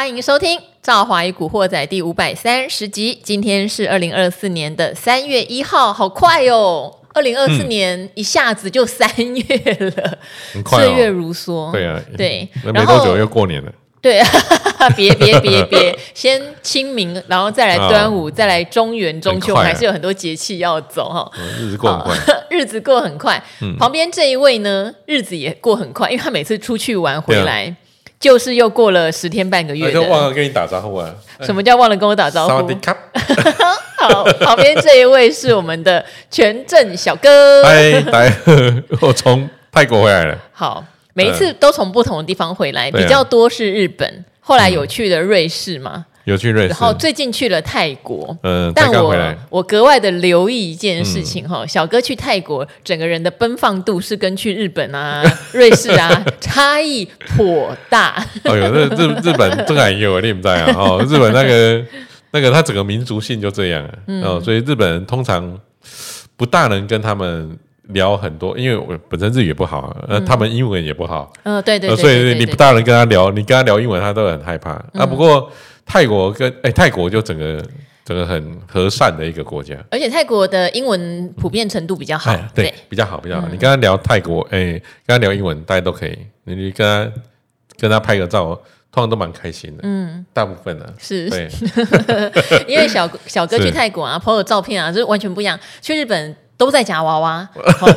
欢迎收听《赵华与古惑仔》第五百三十集。今天是二零二四年的三月一号，好快哦！二零二四年一下子就三月了，很快哦，岁月如梭。对啊，对，没多久又过年了。对 啊，别别别别，先清明，然后再来端午，哦、再来中元、中秋，啊、还是有很多节气要走哈、嗯。日子过很快，日子过很快。嗯、旁边这一位呢，日子也过很快，因为他每次出去玩回来，啊、就是又过了十天半个月。就忘了跟你打招呼啊？什么叫忘了跟我打招呼？好，旁边这一位是我们的全镇小哥。嗨，来，我从泰国回来了。好。每一次都从不同的地方回来，嗯、比较多是日本，啊、后来有去的瑞士嘛、嗯，有去瑞士，然后最近去了泰国。嗯，但我我格外的留意一件事情哈，嗯、小哥去泰国，整个人的奔放度是跟去日本啊、瑞士啊 差异颇大。哎呦，那日日本真还有你不知道啊？哦，日本那个 那个他整个民族性就这样啊，嗯、哦，所以日本人通常不大能跟他们。聊很多，因为我本身日语也不好，呃，嗯、他们英文也不好，嗯、呃，对对，对，所以你不大能跟他聊，你跟他聊英文，他都很害怕。嗯、啊，不过泰国跟哎、欸，泰国就整个整个很和善的一个国家，而且泰国的英文普遍程度比较好，嗯、对，对比较好，比较好。嗯、你跟他聊泰国，哎、欸，跟他聊英文，大家都可以。你你跟他跟他拍个照，通常都蛮开心的，嗯，大部分呢、啊、是，对，因为小小哥去泰国啊，拍的照片啊，就是完全不一样。去日本。都在夹娃娃，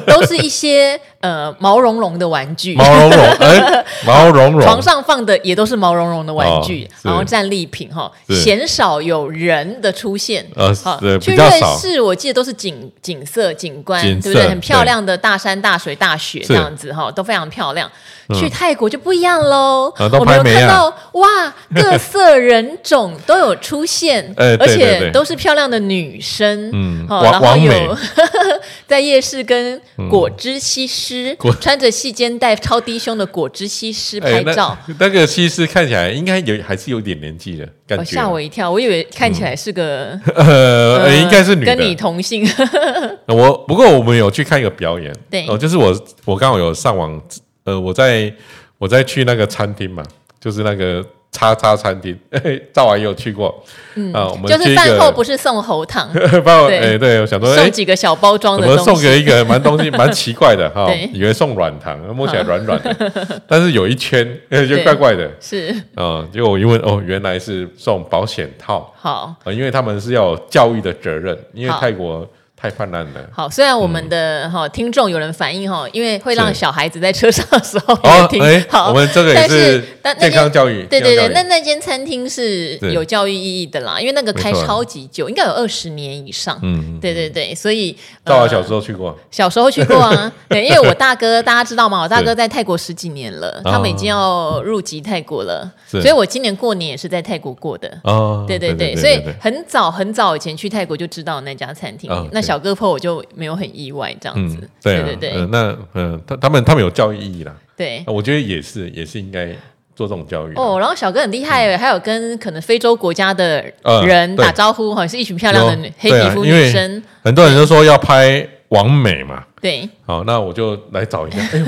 都是一些呃毛茸茸的玩具，毛茸茸，哎，毛茸茸，床上放的也都是毛茸茸的玩具，然后战利品哈，鲜少有人的出现，呃，去瑞士我记得都是景景色景观，对不对？很漂亮的大山大水大雪这样子哈，都非常漂亮。去泰国就不一样喽，我们有看到哇，各色人种都有出现，而且都是漂亮的女生，嗯，然后有。在夜市跟果汁西施、嗯、穿着细肩带、超低胸的果汁西施拍照，欸、那，那个西施看起来应该有还是有点年纪的感觉，吓、哦、我一跳，我以为看起来是个、嗯、呃，呃应该是女的，跟你同姓。我不过我们有去看一个表演，对。哦，就是我我刚好有上网，呃，我在我在去那个餐厅嘛，就是那个。叉叉餐厅，赵阿姨有去过，嗯啊，我们就是饭后不是送喉糖，对，哎，对我想说送几个小包装的，我们送给一个蛮东西蛮奇怪的哈，以为送软糖，摸起来软软的，但是有一圈，就怪怪的，是。啊，结果我一问，哦，原来是送保险套，好，因为他们是要有教育的责任，因为泰国。太泛滥了。好，虽然我们的哈听众有人反映哈，因为会让小孩子在车上的时候也听。好，我们这个也是健康教育。对对对，那那间餐厅是有教育意义的啦，因为那个开超级久，应该有二十年以上。嗯，对对对，所以到我小时候去过，小时候去过啊。对，因为我大哥大家知道吗？我大哥在泰国十几年了，他们已经要入籍泰国了，所以我今年过年也是在泰国过的。哦，对对对，所以很早很早以前去泰国就知道那家餐厅。那小。小哥破我就没有很意外这样子，嗯、对、啊、对对那嗯，他他们他们有教育意义啦，对，我觉得也是也是应该做这种教育哦。然后小哥很厉害，嗯、还有跟可能非洲国家的人打招呼，好像、呃、是一群漂亮的女黑皮肤女生、啊。很多人都说要拍王美嘛，对，好，那我就来找一下，哎呦，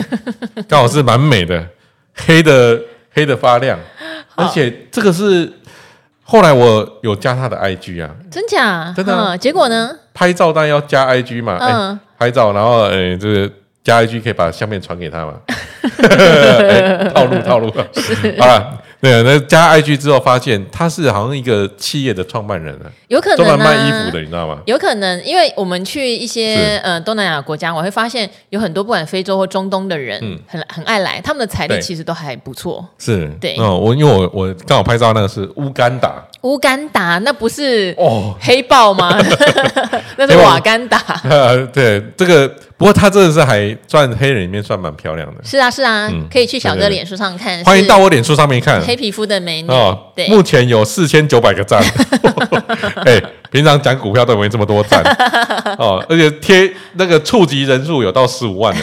刚好是蛮美的，黑的黑的发亮，而且这个是。后来我有加他的 IG 啊，真假？真的、啊嗯？结果呢？拍照当然要加 IG 嘛，嗯、欸，拍照，然后诶，这个加 IG 可以把相片传给他嘛，欸、套路套路，是好了。对啊，那加 IG 之后发现他是好像一个企业的创办人了，有可能、啊、卖衣服的，你知道吗？有可能，因为我们去一些是。呃东南亚国家，我会发现有很多不管非洲或中东的人，嗯，很很爱来，他们的财力其实都还不错。是，对，嗯，我因为我我刚好拍照那个是乌干达，乌干达那不是哦黑豹吗？哦、那是瓦干达。呃，对这个。不过他真的是还算黑人里面算蛮漂亮的。是啊是啊，可以去小哥脸书上看。欢迎到我脸书上面看。黑皮肤的美女哦，对，目前有四千九百个赞。哎，平常讲股票都没这么多赞。哦，而且贴那个触及人数有到十五万的。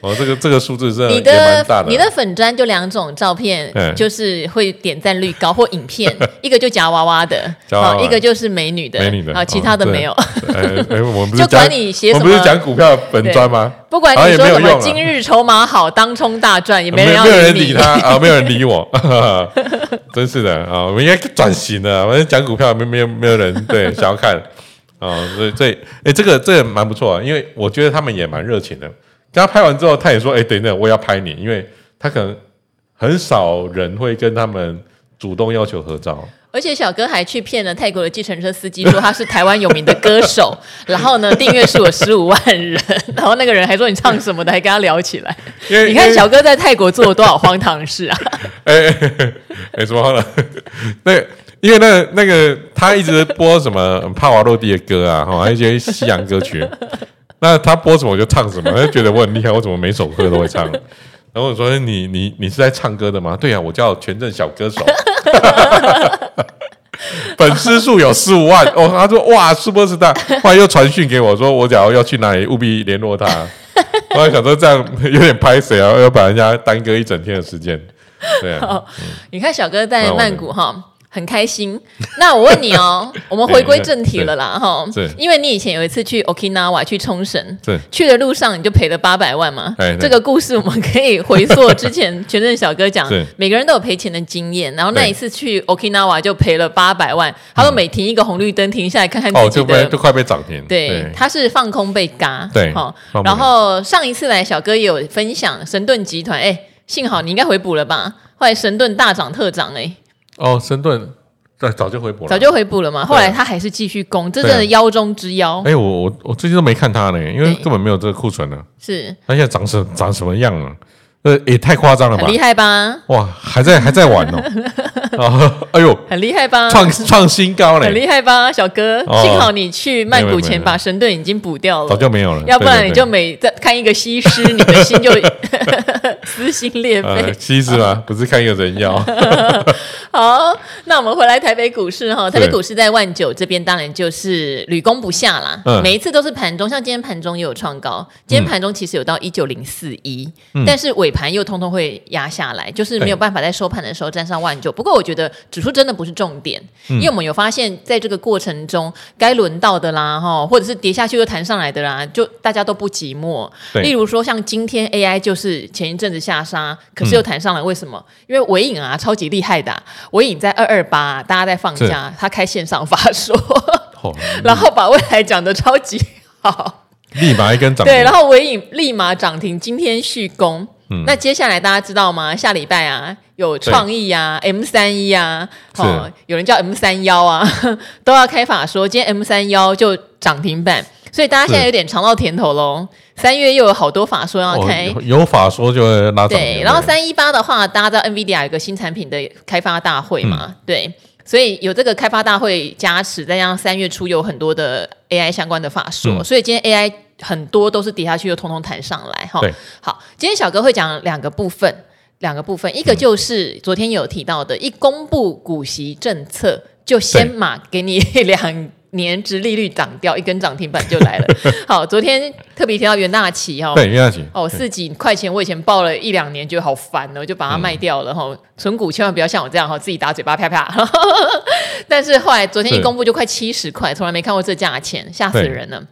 哦，这个这个数字是你的你的粉砖就两种照片，就是会点赞率高或影片，一个就夹娃娃的，一个就是美女的，美女的，啊，其他的没有。我们 就管你写什么，我们不是讲股票粉砖吗？不管你说什么，今日筹码好，当冲大赚，也没人要理他啊，没有人理我，真是的啊，我们应该转型了，反正讲股票没没有没有人对 想要看。啊，所以这哎，这个这个蛮不错啊，因为我觉得他们也蛮热情的。刚刚拍完之后，他也说：“哎，等等，我也要拍你。”因为他可能很少人会跟他们主动要求合照。而且小哥还去骗了泰国的计程车司机，说他是台湾有名的歌手，然后呢，订阅数有十五万人，然后那个人还说你唱什么的，还跟他聊起来。你看小哥在泰国做了多少荒唐事啊！哎哎，什么荒唐？那。因为那个、那个他一直播什么帕瓦罗蒂的歌啊，哈，一些西洋歌曲。那他播什么我就唱什么，他就觉得我很厉害，我怎么每首歌都会唱？然后我说：“你你你是在唱歌的吗？”对啊，我叫全镇小歌手，粉丝数有十五万。哦，他说：“哇，Superstar。”后来又传讯给我说：“我假如要去哪里，务必联络他。”我还想说这样有点拍谁啊，要把人家耽搁一整天的时间。对啊，嗯、你看小哥在曼谷哈。很开心。那我问你哦，我们回归正题了啦，哈。因为你以前有一次去 Okinawa 去冲绳，去的路上你就赔了八百万嘛。这个故事我们可以回溯之前 全镇小哥讲，每个人都有赔钱的经验。然后那一次去 Okinawa 就赔了八百万，他说每停一个红绿灯停下来看看自己的，哦，就快被涨停。对，他是放空被嘎。对，好。然后上一次来小哥也有分享神盾集团，哎，幸好你应该回补了吧？后来神盾大涨特涨，哎。哦，神盾对，早就回补了，早就回补了嘛。后来他还是继续攻，这真的妖中之妖。哎，我我我最近都没看他呢，因为根本没有这个库存呢。是，他现在长什长什么样了？呃，也太夸张了吧！很厉害吧？哇，还在还在玩哦！啊，哎呦，很厉害吧？创创新高嘞！很厉害吧，小哥？幸好你去曼谷前把神盾已经补掉了，早就没有了。要不然你就每在看一个西施，你的心就 撕心裂肺。西施吗？不是看一个人妖。好，那我们回来台北股市哈，台北股市在万九这边当然就是屡攻不下啦。每一次都是盘中，像今天盘中也有创高，今天盘中其实有到一九零四一，但是尾。盘又通通会压下来，就是没有办法在收盘的时候站上万九。不过我觉得指数真的不是重点，因为我们有发现，在这个过程中，该轮到的啦，哈，或者是跌下去又弹上来的啦，就大家都不寂寞。例如说，像今天 AI 就是前一阵子下杀，可是又弹上来，为什么？因为尾影啊，超级厉害的，尾影在二二八，大家在放假，他开线上发说，然后把未来讲的超级好，立马一根涨停，对，然后尾影立马涨停，今天续攻。那接下来大家知道吗？下礼拜啊，有创意啊，M 三一啊，哦，有人叫 M 三幺啊，都要开法说，今天 M 三幺就涨停板，所以大家现在有点尝到甜头喽。三月又有好多法说要开，有法说就会拉涨。对，然后三一八的话，大家知道 NVIDIA 有个新产品的开发大会嘛？对，所以有这个开发大会加持，再加上三月初有很多的 AI 相关的法说，所以今天 AI。很多都是跌下去又通通弹上来哈。对，好，今天小哥会讲两个部分，两个部分，一个就是昨天有提到的，一公布股息政策就先马给你两年殖利率涨掉，一根涨停板就来了。好，昨天特别提到元大旗哈，对，元大期哦，四几块钱，我以前抱了一两年，觉得好烦哦，就把它卖掉了哈。存股千万不要像我这样哈，自己打嘴巴啪啪。但是后来昨天一公布就快七十块，从来没看过这价钱，吓死人了。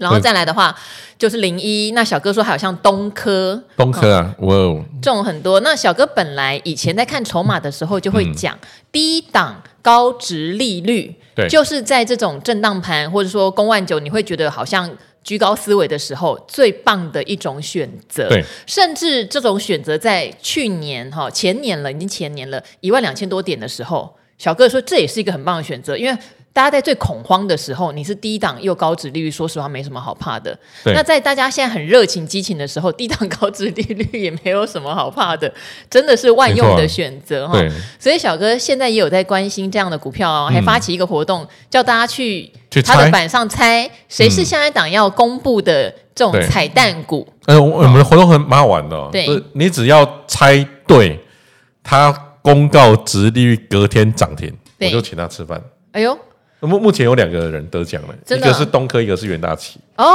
然后再来的话，就是零一。那小哥说还有像东科，东科啊，哇哦，中很多。那小哥本来以前在看筹码的时候，就会讲低档高值利率，对，就是在这种震荡盘或者说公万九，你会觉得好像居高思维的时候，最棒的一种选择。对，甚至这种选择在去年哈前年了，已经前年了，一万两千多点的时候，小哥说这也是一个很棒的选择，因为。大家在最恐慌的时候，你是低档又高值利率，说实话没什么好怕的。那在大家现在很热情激情的时候，低档高值利率也没有什么好怕的，真的是万用的选择哈。对所以小哥现在也有在关心这样的股票哦，还发起一个活动，嗯、叫大家去他的板上猜谁是下一档要公布的这种彩蛋股。呃、嗯，我们的活动很蛮好玩的、哦，对，你只要猜对，他公告值利率隔天涨停，我就请他吃饭。哎呦。目目前有两个人得奖了，一个是东科，一个是袁大奇。哦，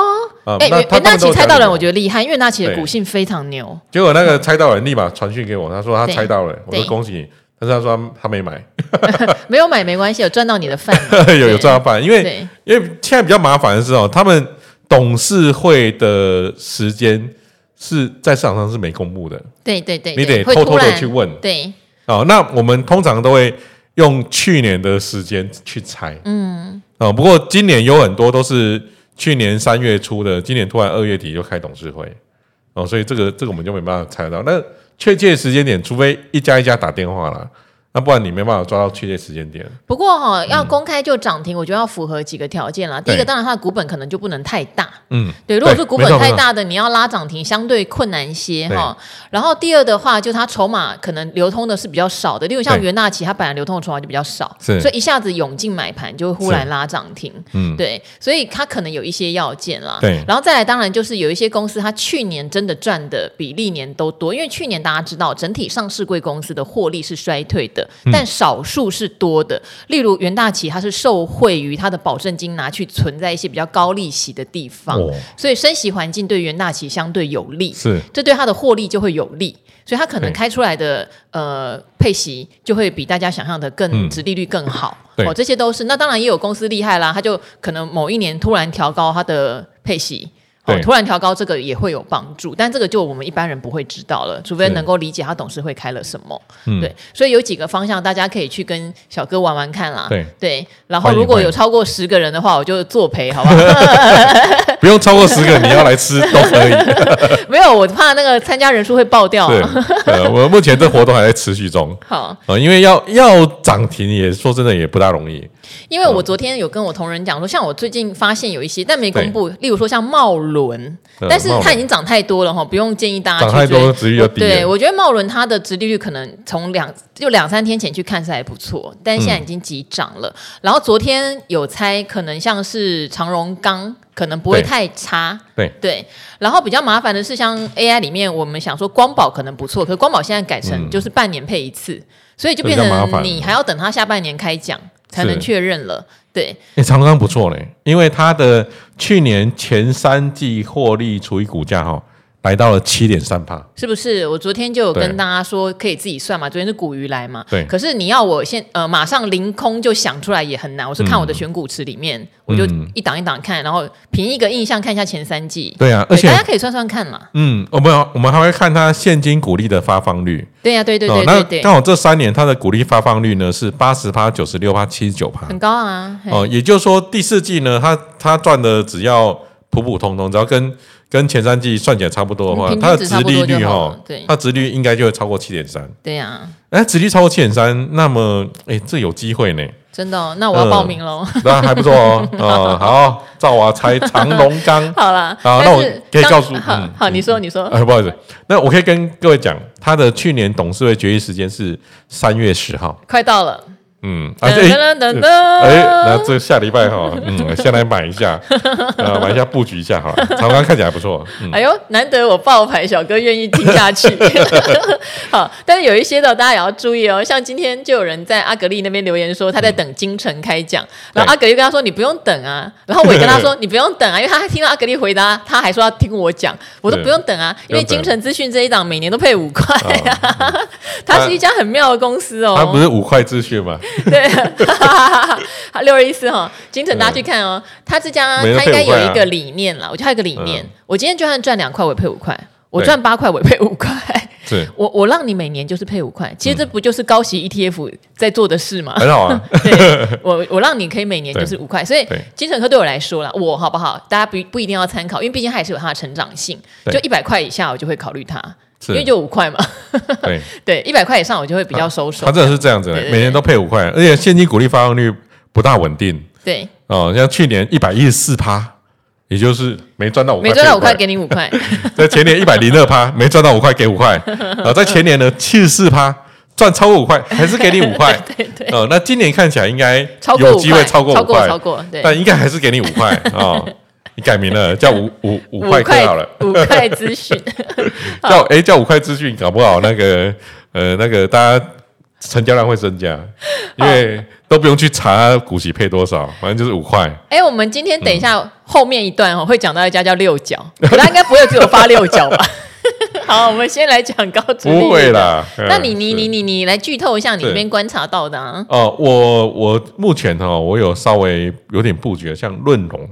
哎，元大奇猜到人，我觉得厉害，因为元大奇的股性非常牛。结果那个猜到人立马传讯给我，他说他猜到了，我说恭喜你。但是他说他没买，没有买没关系，有赚到你的饭，有有赚到饭，因为因为现在比较麻烦的是哦，他们董事会的时间是在市场上是没公布的，对对对，你得偷偷的去问，对，哦，那我们通常都会。用去年的时间去猜，嗯，啊，不过今年有很多都是去年三月初的，今年突然二月底就开董事会，哦，所以这个这个我们就没办法猜到，那确切时间点，除非一家一家打电话了。那不然你没办法抓到确切时间点。不过哈、哦，要公开就涨停，我觉得要符合几个条件啦。第一个，当然它的股本可能就不能太大。嗯，对。如果是股本太大的，你要拉涨停相对困难一些哈。然后第二的话，就它筹码可能流通的是比较少的，例如像元大旗，它本来流通的筹码就比较少，所以一下子涌进买盘就会忽然拉涨停。嗯，对。所以它可能有一些要件啦。对。然后再来，当然就是有一些公司，它去年真的赚的比历年都多，因为去年大家知道，整体上市贵公司的获利是衰退的。但少数是多的，例如袁大旗，它是受惠于它的保证金拿去存在一些比较高利息的地方，哦、所以升息环境对袁大旗相对有利，是。这对它的获利就会有利，所以它可能开出来的呃配息就会比大家想象的更值利率更好，嗯、哦，这些都是。那当然也有公司厉害啦，它就可能某一年突然调高它的配息。哦，突然调高这个也会有帮助，但这个就我们一般人不会知道了，除非能够理解他董事会开了什么。嗯，对，所以有几个方向大家可以去跟小哥玩玩看啦。对对，然后如果有超过十个人的话，我就作陪，好不好？不用超过十个，你要来吃都可以。没有，我怕那个参加人数会爆掉。对，呃，我目前这活动还在持续中。好，呃，因为要要涨停，也说真的也不大容易。因为我昨天有跟我同仁讲说，像我最近发现有一些，但没公布，例如说像茂伦，但是它已经涨太多了哈，不用建议大家去追。涨太多，殖利率低。对，我觉得茂伦它的殖利率可能从两就两三天前去看是还不错，但现在已经急涨了。然后昨天有猜，可能像是长荣钢，可能不会太差。对对。然后比较麻烦的是，像 AI 里面，我们想说光宝可能不错，可是光宝现在改成就是半年配一次，所以就变成你还要等它下半年开奖。才能确认了，对。哎、欸，长庚不错嘞，因为它的去年前三季获利除以股价哈。来到了七点三趴，是不是？我昨天就有跟大家说，可以自己算嘛。昨天是股鱼来嘛，对。可是你要我现呃马上凌空就想出来也很难。我是看我的选股池里面，嗯、我就一档一档看，然后凭一个印象看一下前三季。对啊，而且大家可以算算看嘛。嗯，我们我们还会看它现金股利的发放率。对呀、啊，对对对对对，对。那刚好这三年它的股利发放率呢是八十趴、九十六趴、七十九趴，很高啊。哦，也就是说第四季呢，它它赚的只要普普通通，只要跟。跟前三季算起来差不多的话，它的值利率哈，它殖利率应该就会超过七点三。对呀，哎，殖利率超过七点三，那么哎，这有机会呢。真的、哦，那我要报名喽。那还不错哦。啊，好，赵娃猜长荣钢。好了，好，那我可以告诉，好，好，你说，你说。哎，不好意思，那我可以跟各位讲，他的去年董事会决议时间是三月十号，快到了。嗯，啊，对，哎，那这下礼拜哈，嗯，先来买一下，呃，买一下布局一下哈，长荣看起来还不错。哎呦，难得我爆牌，小哥愿意听下去。好，但是有一些的大家也要注意哦，像今天就有人在阿格力那边留言说他在等金城开奖，然后阿格力跟他说你不用等啊，然后我也跟他说你不用等啊，因为他还听到阿格力回答，他还说要听我讲，我说不用等啊，因为金城资讯这一档每年都配五块呀，它 是一家很妙的公司哦，它不是五块资讯吗？对，六二一四哈，精诚大家去看哦。他这家他应该有一个理念了，我觉得他有一个理念。我今天就算赚两块，我配五块；我赚八块，我配五块。是，我我让你每年就是配五块。其实这不就是高息 ETF 在做的事吗？很好啊。我我让你可以每年就是五块，所以精诚科对我来说啦，我好不好？大家不不一定要参考，因为毕竟它也是有它的成长性。就一百块以下，我就会考虑它。因为就五块嘛，对 对，一百块以上我就会比较收手。他真的是这样子的，每年都配五块，而且现金股利发放率不大稳定。对哦，像去年一百一十四趴，也就是没赚到五块，没赚到五块给你五块。在前年一百零二趴，没赚到五块给五块。啊，在前年呢七十四趴，赚超过五块还是给你五块。对对。哦，那今年看起来应该有机会超过五块，超过，但应该还是给你五块啊。你改名了，叫五 五五块好了，五块资讯，叫哎叫五块资讯，搞不好那个呃那个大家成交量会增加，因为都不用去查股息配多少，反正就是五块。哎，我们今天等一下后面一段哦，会讲到一家叫六角，他应该不会只有发六角吧？好，我们先来讲高。不会啦，那你你你你你来剧透一下你那边观察到的啊？哦，我我目前哈，我有稍微有点布局，像润隆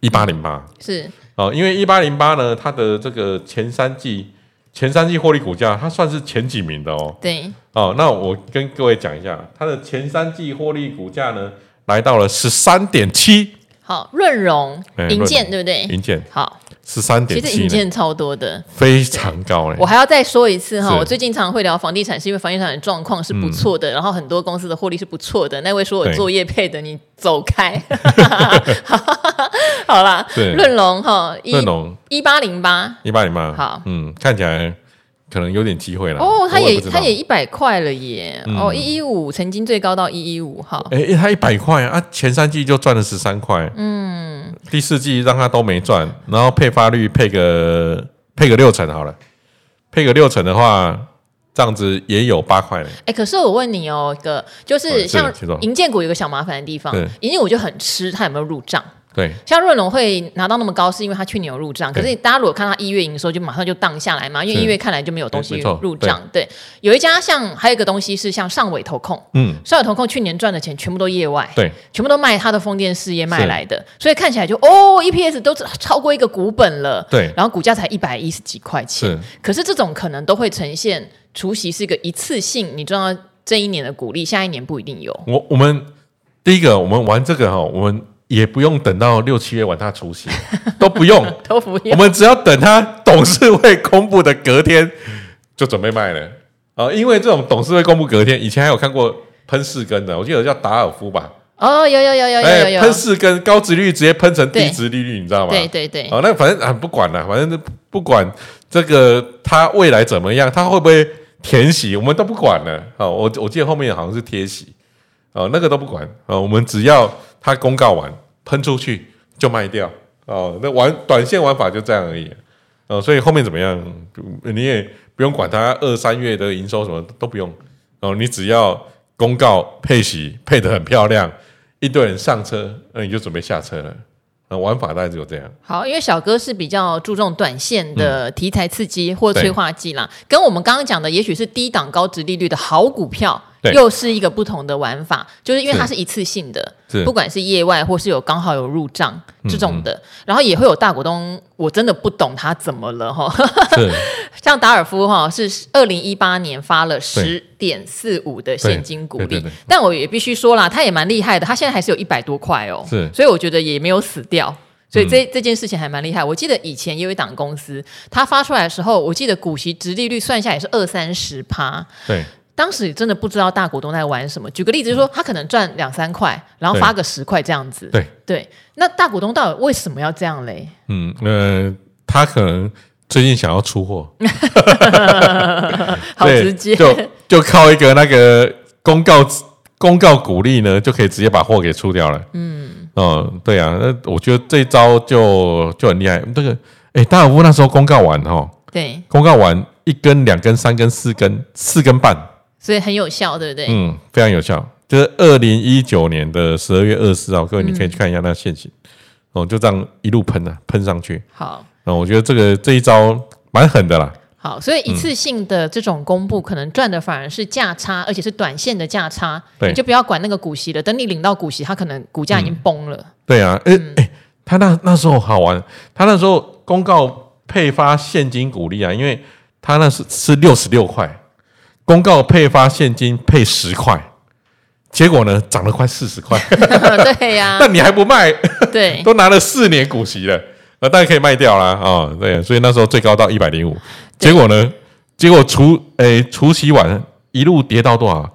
一八零八是哦，因为一八零八呢，它的这个前三季。前三季获利股价，它算是前几名的哦。对。哦，那我跟各位讲一下，它的前三季获利股价呢，来到了十三点七。好，润隆营建对不对？银建好。十三点，其实银建超多的，非常高嘞。我还要再说一次哈，我最近常会聊房地产，是因为房地产的状况是不错的，然后很多公司的获利是不错的。那位说我做业配的，你走开。好啦，润隆哈，润隆一八零八，一八零八，好，嗯，看起来。可能有点机会了哦，他也他也一百块了耶！嗯、哦，一一五曾经最高到一一五，哈，哎，他一百块啊，前三季就赚了十三块，嗯，第四季让他都没赚，然后配发率配个配个六成好了，配个六成的话，这样子也有八块嘞。哎，可是我问你哦，一个就是像银建股有个小麻烦的地方，银建股就很吃它有没有入账。对，像润隆会拿到那么高，是因为他去年有入账。可是大家如果看他一月营收，就马上就荡下来嘛，因为一月看来就没有东西入账。对，有一家像还有一个东西是像上尾投控，嗯，上尾投控去年赚的钱全部都业外，对，全部都卖他的风电事业卖来的，所以看起来就哦，EPS 都超过一个股本了，对，然后股价才一百一十几块钱。可是这种可能都会呈现除夕是一个一次性，你知道这一年的股利，下一年不一定有。我我们第一个我们玩这个哈，我们。也不用等到六七月晚他除息，都不用，都不用。我们只要等他董事会公布的隔天就准备卖了啊、呃！因为这种董事会公布隔天，以前还有看过喷四根的，我记得叫达尔夫吧？哦，有有有有有有有，喷四根高值率直接喷成低值利率，你知道吗？对对对。哦，那反正啊不管了，反正不管这个他未来怎么样，他会不会填息，我们都不管了。哦，我我记得后面好像是贴息，哦，那个都不管啊、哦，我们只要。他公告完喷出去就卖掉哦，那玩短线玩法就这样而已哦，所以后面怎么样你也不用管它二三月的营收什么都不用哦，你只要公告配息配得很漂亮，一堆人上车，那你就准备下车了。玩法大概只有这样。好，因为小哥是比较注重短线的题材刺激或催化剂啦，嗯、跟我们刚刚讲的，也许是低档高值利率的好股票。对。又是一个不同的玩法，就是因为它是一次性的，不管是业外或是有刚好有入账这种的，嗯嗯然后也会有大股东，我真的不懂他怎么了哈。像达尔夫哈是二零一八年发了十点四五的现金股利，但我也必须说啦，他也蛮厉害的，他现在还是有一百多块哦，是。所以我觉得也没有死掉，所以这、嗯、这件事情还蛮厉害。我记得以前也有一档公司，它发出来的时候，我记得股息殖利率算下也是二三十趴，对。当时真的不知道大股东在玩什么。举个例子，就是说他可能赚两三块，然后发个十块这样子。对对，那大股东到底为什么要这样嘞？嗯，呃，他可能最近想要出货，好直接，就就靠一个那个公告公告鼓励呢，就可以直接把货给出掉了。嗯，哦，对啊，那我觉得这一招就就很厉害。这个，哎，大尔夫那时候公告完哦，对，公告完一根、两根、三根、四根、四根半。所以很有效，对不对？嗯，非常有效。就是二零一九年的十二月二十四号，各位你可以去看一下那线型，哦、嗯，就这样一路喷啊喷上去。好，那我觉得这个这一招蛮狠的啦。好，所以一次性的这种公布，可能赚的反而是价差，而且是短线的价差。对，你就不要管那个股息了。等你领到股息，它可能股价已经崩了。嗯、对啊，哎哎、嗯，他那那时候好玩，他那时候公告配发现金股利啊，因为他那是是六十六块。公告配发现金配十块，结果呢涨了快四十块。对呀，那你还不卖？对，都拿了四年股息了，那当然可以卖掉啦。啊。对，所以那时候最高到一百零五，结果呢？结果除诶除息完一路跌到多少？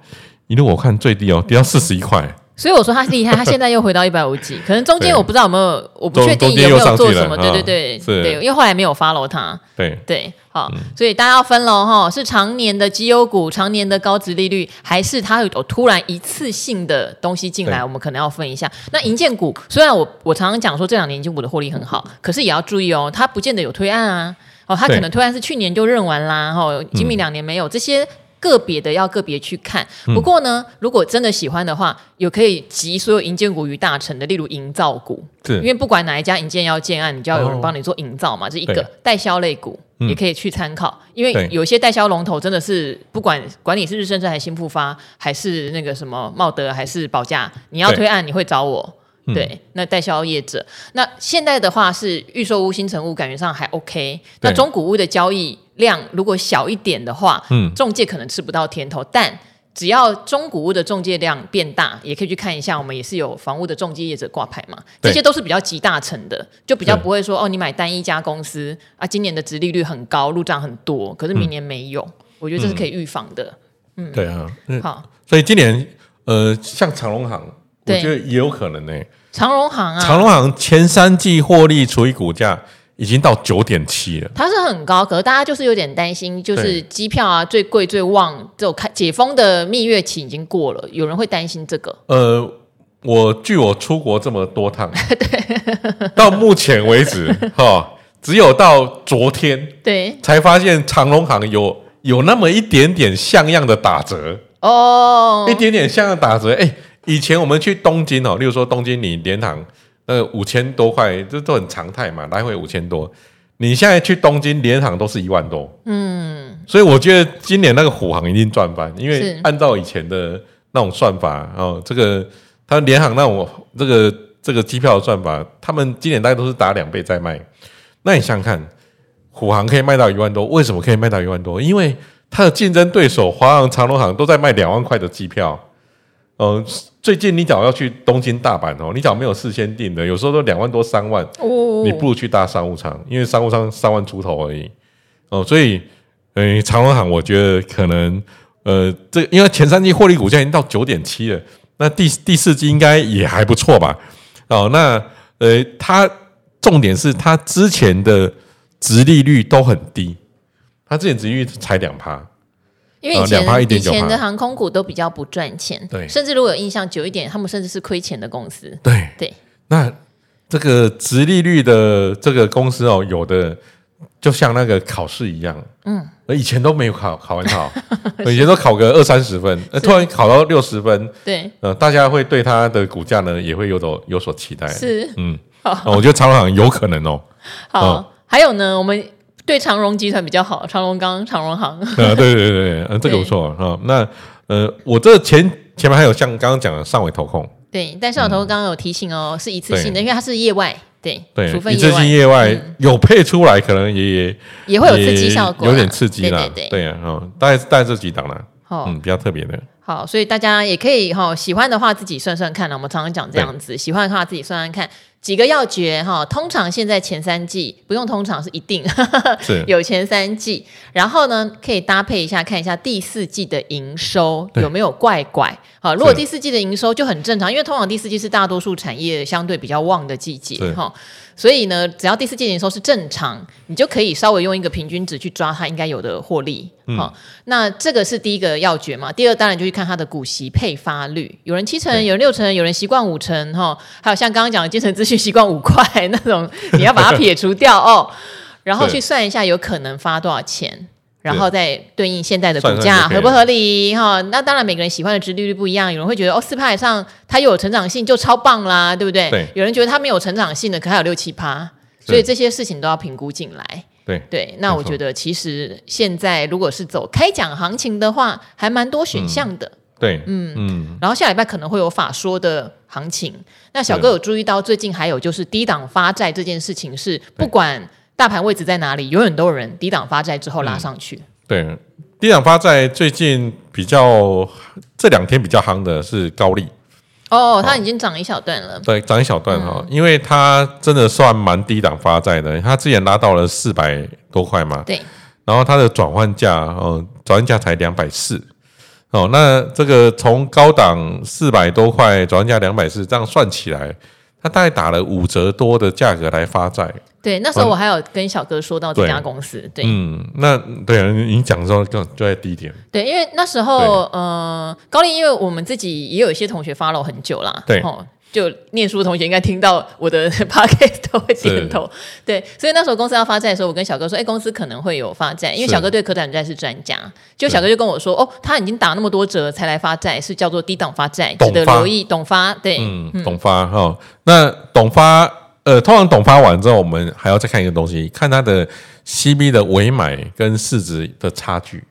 一路我看最低哦，跌到四十一块。所以我说他厉害，他现在又回到一百五几，可能中间我不知道有没有，我不确定有没有做什么，对对对，对，因为后来没有 follow 他，对对，好，所以大家要分喽哈，是常年的绩优股，常年的高值利率，还是它有突然一次性的东西进来，我们可能要分一下。那银建股，虽然我我常常讲说这两年营建股的获利很好，可是也要注意哦，它不见得有推案啊，哦，它可能推案是去年就认完啦，哈，今明两年没有这些。个别的要个别去看。不过呢，如果真的喜欢的话，有可以集所有银建股于大成的，例如营造股，因为不管哪一家银建要建案，你就要有人帮你做营造嘛，这一个代销类股。也可以去参考，因为有些代销龙头真的是不管管你是日升还是新复发，还是那个什么茂德，还是保价，你要推案你会找我。对，对那代销业者，那现在的话是预售屋、新成屋，感觉上还 OK。那中古屋的交易量如果小一点的话，嗯，中介可能吃不到甜头，但。只要中古屋的中介量变大，也可以去看一下。我们也是有房屋的中介业者挂牌嘛，这些都是比较集大成的，就比较不会说哦，你买单一家公司啊，今年的值利率很高，入账很多，可是明年没有，嗯、我觉得这是可以预防的。嗯，对啊，好，所以今年呃，像长荣行，我觉得也有可能呢、欸。长荣行啊，长荣行前三季获利除以股价。已经到九点七了，它是很高，可是大家就是有点担心，就是机票啊最贵最旺，这种开解封的蜜月期已经过了，有人会担心这个。呃，我据我出国这么多趟，对，到目前为止哈、哦，只有到昨天对才发现长隆行有有那么一点点像样的打折哦，一点点像样打折。哎，以前我们去东京哦，例如说东京你联航。呃，五千多块，这都很常态嘛，来回五千多。你现在去东京联航都是一万多，嗯，所以我觉得今年那个虎航一定赚翻，因为按照以前的那种算法哦，这个他联航那种这个这个机票的算法，他们今年大概都是打两倍在卖。那你想想看，虎航可以卖到一万多，为什么可以卖到一万多？因为它的竞争对手华航、长荣航都在卖两万块的机票。呃，最近你假如要去东京、大阪哦，你假如没有事先订的，有时候都两万多、三万，哦，你不如去搭商务舱，因为商务舱三万出头而已。哦、呃，所以，呃，长荣航我觉得可能，呃，这因为前三季获利股价已经到九点七了，那第第四季应该也还不错吧？哦，那呃，它重点是它之前的殖利率都很低，它之前殖利率才两趴。因为以前、呃、以前的航空股都比较不赚钱，对，甚至如果有印象久一点，他们甚至是亏钱的公司。对。对，那这个直利率的这个公司哦，有的就像那个考试一样，嗯，以前都没有考考完好，以前都考个二三十分，突然考到六十分，对，呃，大家会对它的股价呢也会有所有所期待，是，嗯，好，我觉得长荣有可能哦。好，呃、还有呢，我们。对长荣集团比较好，长荣钢、长荣行。啊，对对对对，嗯，这个不错啊。那呃，我这前前面还有像刚刚讲的上尾投控。对，但上尾投控刚刚有提醒哦，是一次性的，因为它是业外，对对，一次性业外有配出来，可能也也会有刺激效果，有点刺激啦。对对啊，大概大概这几档啦，嗯，比较特别的。好，所以大家也可以哈，喜欢的话自己算算看。我们常常讲这样子，喜欢的话自己算算看。几个要诀哈，通常现在前三季不用，通常是一定是 有前三季，然后呢可以搭配一下，看一下第四季的营收有没有怪怪。好，如果第四季的营收就很正常，因为通常第四季是大多数产业相对比较旺的季节哈。所以呢，只要第四季营收是正常，你就可以稍微用一个平均值去抓它应该有的获利。好、嗯哦，那这个是第一个要诀嘛。第二，当然就去看它的股息配发率，有人七成，有人六成，有人习惯五成哈、哦。还有像刚刚讲的精神资讯习惯五块那种，你要把它撇除掉哦，然后去算一下有可能发多少钱。然后再对应现在的股价合不合理哈？那当然每个人喜欢的值利率不一样，有人会觉得哦四趴以上它又有成长性就超棒啦，对不对？对。有人觉得它没有成长性的，可还有六七趴，所以这些事情都要评估进来。对对。那我觉得其实现在如果是走开奖行情的话，还蛮多选项的。嗯、对，嗯嗯。然后下礼拜可能会有法说的行情。那小哥有注意到最近还有就是低档发债这件事情是不管。大盘位置在哪里？永远都有人低档发债之后拉上去。嗯、对，低档发债最近比较这两天比较夯的是高利。哦，它已经涨一小段了。对，涨一小段哈、嗯，因为它真的算蛮低档发债的。它之前拉到了四百多块嘛。对。然后它的转换价，哦，转换价才两百四。哦，那这个从高档四百多块转换价两百四，这样算起来，它大概打了五折多的价格来发债。对，那时候我还有跟小哥说到这家公司。对，对嗯，那对啊，你讲的时候就就在低点。对，因为那时候呃，高丽，因为我们自己也有一些同学 follow 很久啦。对，就念书的同学应该听到我的 podcast 都会点头。对，所以那时候公司要发债的时候，我跟小哥说：“哎，公司可能会有发债，因为小哥对可转债是专家。”就小哥就跟我说：“哦，他已经打那么多折才来发债，是叫做低档发债，值得留意。”董发对，嗯，董发哈、哦，那董发呃，通常董发完之后，我们还要再看一个东西，看它的 CB 的委买跟市值的差距。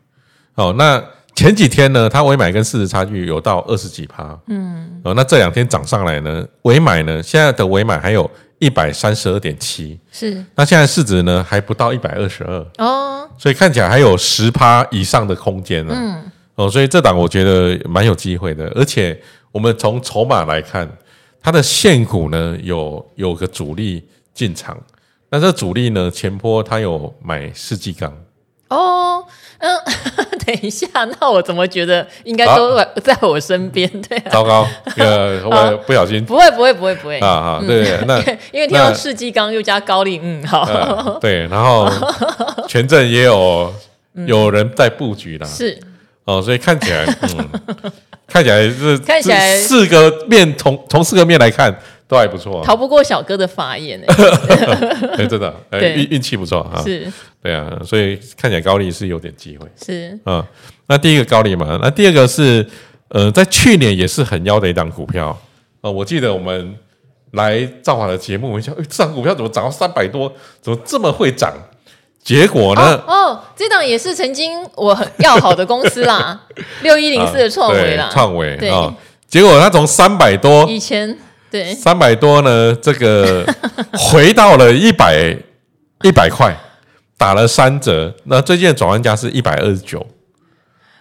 哦，那。前几天呢，它尾买跟市值差距有到二十几趴，嗯，哦，那这两天涨上来呢，尾买呢，现在的尾买还有一百三十二点七，是，那现在市值呢还不到一百二十二，哦，所以看起来还有十趴以上的空间呢，嗯，哦，所以这档我觉得蛮有机会的，而且我们从筹码来看，它的现股呢有有个主力进场，那这主力呢前波它有买世纪钢，哦。嗯，等一下，那我怎么觉得应该都 在我身边？对，糟糕，呃，我不小心，不会，不会，不会，不会。啊啊，对，那因为听到世纪刚又加高丽，嗯，好，对，然后全镇也有有人在布局了，是。哦，所以看起来，嗯，看起来是看起来四个面，从从四个面来看。都还不错，逃不过小哥的法眼哎，真的，运运气不错啊，是，对啊，所以看起来高丽是有点机会，是，嗯，那第一个高丽嘛，那第二个是，呃，在去年也是很妖的一档股票，呃，我记得我们来造华的节目，我想，这档股票怎么涨到三百多，怎么这么会涨？结果呢？哦，这档也是曾经我很要好的公司啦，六一零四的创维啦，创惟，对，结果它从三百多以前。对，三百多呢，这个 回到了一百一百块，打了三折。那最近的转换价是一百二十九，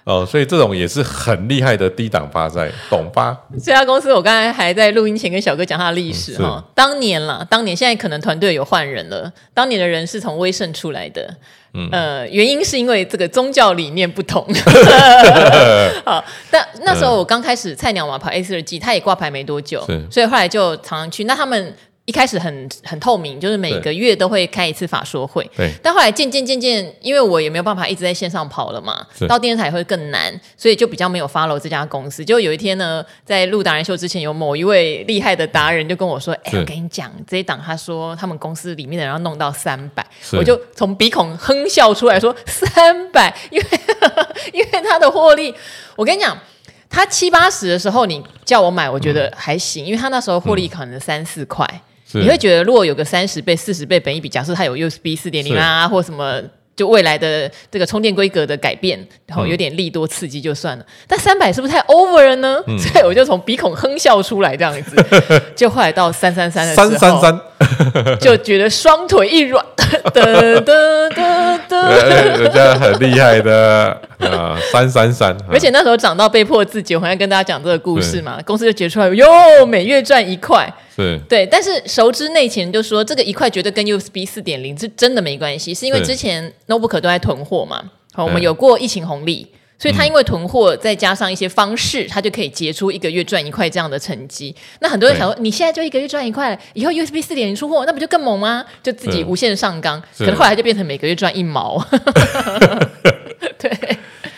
哦，所以这种也是很厉害的低档发债，懂吧？这家公司我刚才还在录音前跟小哥讲他的历史哈，当年啦，当年现在可能团队有换人了，当年的人是从威盛出来的。嗯、呃，原因是因为这个宗教理念不同。好，但那时候我刚开始菜鸟嘛，跑 A 四二 G，他也挂牌没多久，所以后来就常常去。那他们。一开始很很透明，就是每个月都会开一次法说会。对。但后来渐渐渐渐，因为我也没有办法一直在线上跑了嘛，到电视台会更难，所以就比较没有 follow 这家公司。就有一天呢，在录达人秀之前，有某一位厉害的达人就跟我说：“哎、欸，我跟你讲，这一档他说他们公司里面的人要弄到三百，我就从鼻孔哼笑出来说三百，因为 因为他的获利，我跟你讲，他七八十的时候你叫我买，我觉得还行，嗯、因为他那时候获利可能三四块。嗯”你会觉得，如果有个三十倍、四十倍本益比，假设它有 USB 四点零啊，或什么，就未来的这个充电规格的改变，然后有点利多刺激就算了。嗯、但三百是不是太 over 了呢？嗯、所以我就从鼻孔哼笑出来，这样子。就后来到三三三的时候，三三三，就觉得双腿一软，得得得得，人家很厉害的啊，三三三。而且那时候涨到被迫自己，我好像跟大家讲这个故事嘛，公司就结出来哟，每月赚一块。是对，但是熟知内情就说这个一块绝对跟 USB 四点零是真的没关系，是因为之前 Notebook 都在囤货嘛。好，我们有过疫情红利，所以他因为囤货再加上一些方式，他就可以结出一个月赚一块这样的成绩。那很多人想说，你现在就一个月赚一块，以后 USB 四点零出货，那不就更猛吗？就自己无限上纲，可能后来就变成每个月赚一毛。对，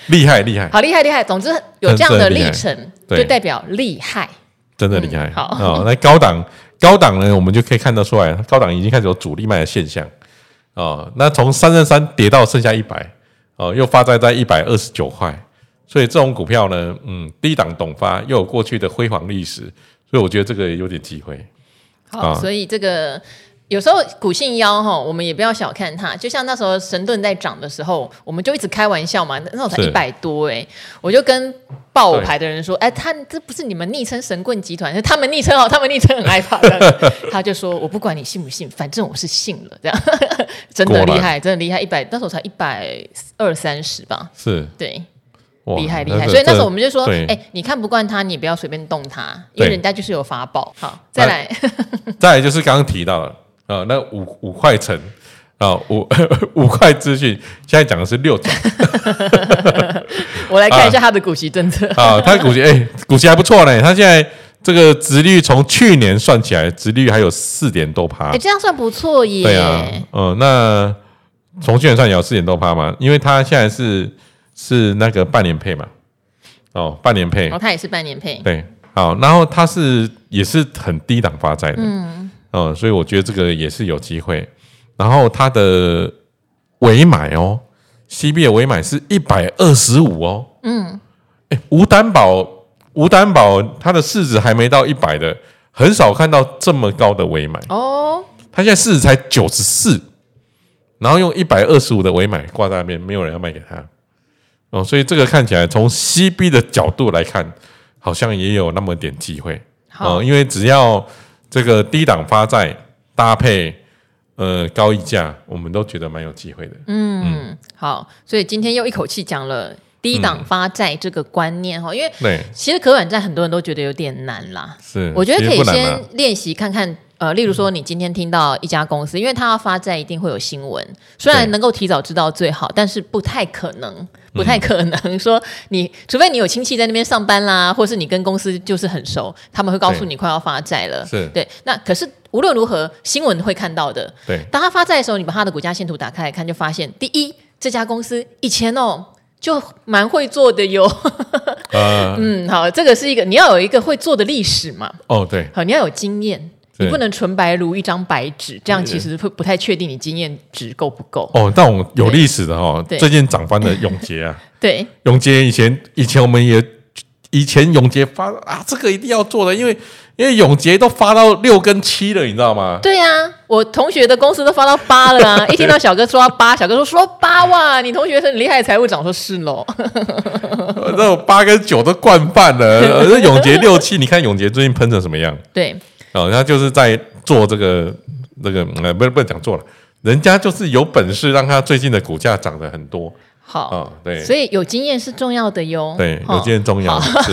厉害厉害，好厉害厉害。总之有这样的历程，就代表厉害。真的厉害，嗯、好哦。那高档高档呢，我们就可以看得出来，高档已经开始有主力卖的现象哦。那从三三三跌到剩下一百哦，又发债在一百二十九块，所以这种股票呢，嗯，低档懂发又有过去的辉煌历史，所以我觉得这个有点机会。好，哦、所以这个。有时候股性妖哈，我们也不要小看它。就像那时候神盾在涨的时候，我们就一直开玩笑嘛。那时候才一百多哎，我就跟爆我牌的人说：“哎，他这不是你们昵称神棍集团，是他们昵称哦，他们昵称很害怕的。”他就说：“我不管你信不信，反正我是信了。”这样 真的厉害，真的厉害。一百那时候才一百二三十吧？是，对，厉害厉害。所以那时候我们就说：“哎，你看不惯他，你也不要随便动他，因为人家就是有法宝。”好，再来，再来就是刚刚提到了。啊、哦，那五五块钱啊，五 五块资讯，现在讲的是六种。我来看一下他的股息政策啊，他的股息哎、欸，股息还不错呢。他现在这个殖率从去年算起来，殖率还有四点多趴。哎、欸，这样算不错耶。对啊，嗯、呃，那从去年算也有四点多趴嘛，因为他现在是是那个半年配嘛。哦，半年配。哦，他也是半年配。对。好，然后它是也是很低档发债的，嗯，嗯，所以我觉得这个也是有机会。然后它的尾买哦，CB 的尾买是一百二十五哦，嗯，哎，无担保，无担保，它的市值还没到一百的，很少看到这么高的尾买哦。它现在市值才九十四，然后用一百二十五的尾买挂在那边，没有人要卖给他哦，所以这个看起来从 CB 的角度来看，好像也有那么点机会。哦，因为只要这个低档发债搭配。呃，高溢价，我们都觉得蛮有机会的。嗯，嗯好，所以今天又一口气讲了低档发债这个观念哈，嗯、因为，其实可转债很多人都觉得有点难啦。是，我觉得可以先练习看看。呃，例如说，你今天听到一家公司，因为他要发债，一定会有新闻。虽然能够提早知道最好，但是不太可能，不太可能说你，除非你有亲戚在那边上班啦，或是你跟公司就是很熟，他们会告诉你快要发债了。是对。那可是无论如何，新闻会看到的。对。当他发债的时候，你把他的股价线图打开来看，就发现，第一，这家公司以前哦就蛮会做的哟。呃、嗯，好，这个是一个你要有一个会做的历史嘛。哦，对。好，你要有经验。你不能纯白如一张白纸，这样其实会不太确定你经验值够不够。哦，但我有历史的哦，最近涨翻的永杰啊，对，永杰以前以前我们也以前永杰发啊，这个一定要做的，因为因为永杰都发到六跟七了，你知道吗？对呀，我同学的公司都发到八了啊！一听到小哥说八，小哥说说八哇，你同学是很厉害的财务长，说是喽。那我八跟九都惯犯了，那永杰六七，你看永杰最近喷成什么样？对。哦，他就是在做这个那个，呃，不是不能讲做了，人家就是有本事让他最近的股价涨得很多。好，哦、对，所以有经验是重要的哟。对，有经验重要。是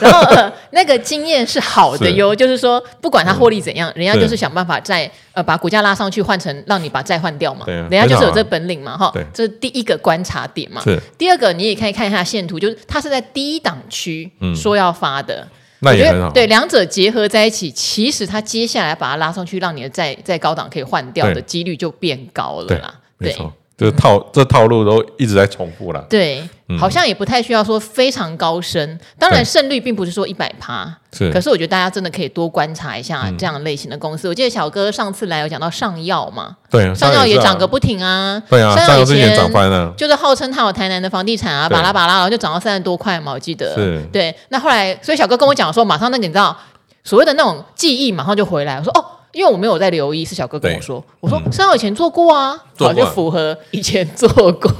然后、呃、那个经验是好的哟，是就是说不管他获利怎样，嗯、人家就是想办法再呃把股价拉上去，换成让你把债换掉嘛。对、啊，人家就是有这本领嘛，哈。对，这是第一个观察点嘛。是。第二个，你也可以看一下线图，就是它是在低档区说要发的。嗯那也很好，对，两者结合在一起，其实它接下来把它拉上去，让你的再再高档可以换掉的几率就变高了啦。对，这套这套路都一直在重复了。对，好像也不太需要说非常高深。当然胜率并不是说一百趴，是。可是我觉得大家真的可以多观察一下这样类型的公司。我记得小哥上次来有讲到上药嘛，对，上药也涨个不停啊。对啊，上药之前涨翻了，就是号称他有台南的房地产啊，巴拉巴拉，然后就涨到三十多块嘛，我记得。是。对，那后来所以小哥跟我讲说，马上那个你知道所谓的那种记忆马上就回来，我说哦。因为我没有在留意，是小哥跟我说。我说上我以前做过啊，好就符合以前做过。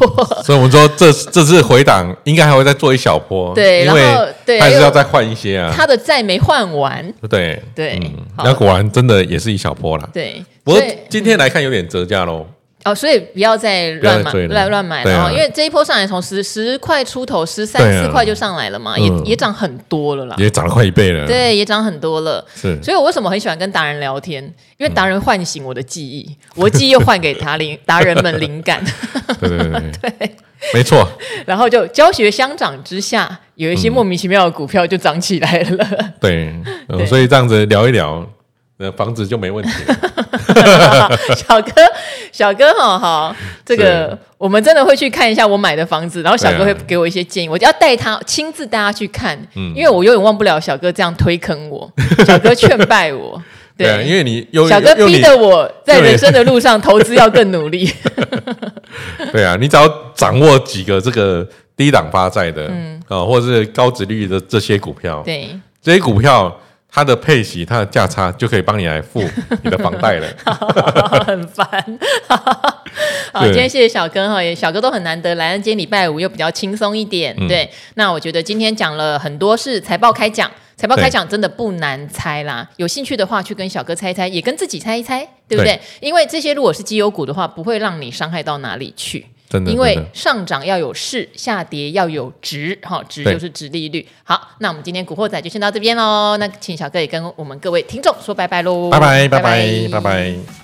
所以我们说这这次回档应该还会再做一小波。对，因为还是要再换一些啊。他的债没换完。对对，那果然真的也是一小波了。对，不过今天来看有点折价喽。哦，所以不要再乱买，乱乱买了，因为这一波上来从十十块出头，十三四块就上来了嘛，也也涨很多了啦，也涨了快一倍了。对，也涨很多了。是，所以我为什么很喜欢跟达人聊天？因为达人唤醒我的记忆，我记忆又换给他灵达人们灵感。对对对，对，没错。然后就教学相长之下，有一些莫名其妙的股票就涨起来了。对，所以这样子聊一聊。那房子就没问题了。小哥，小哥，好好，这个我们真的会去看一下我买的房子，然后小哥会给我一些建议，我就要带他亲自带他去看，嗯、因为我永远忘不了小哥这样推坑我，小哥劝败我，对，对，因为你有小哥逼得我在人生的路上投资要更努力。对啊，你只要掌握几个这个低档发债的，嗯啊，或者是高殖利率的这些股票，对，这些股票。它的配息，它的价差就可以帮你来付你的房贷了。很烦。好，今天谢谢小哥哈，也小哥都很难得来，今天礼拜五又比较轻松一点。嗯、对，那我觉得今天讲了很多是财报开讲，财报开讲真的不难猜啦。有兴趣的话，去跟小哥猜一猜，也跟自己猜一猜，对不对？对，因为这些如果是绩优股的话，不会让你伤害到哪里去。真的，因为上涨要有势，下跌要有值，哈，值就是值利率。好，那我们今天古惑仔就先到这边喽。那请小哥也跟我们各位听众说拜拜喽，拜拜拜拜拜拜。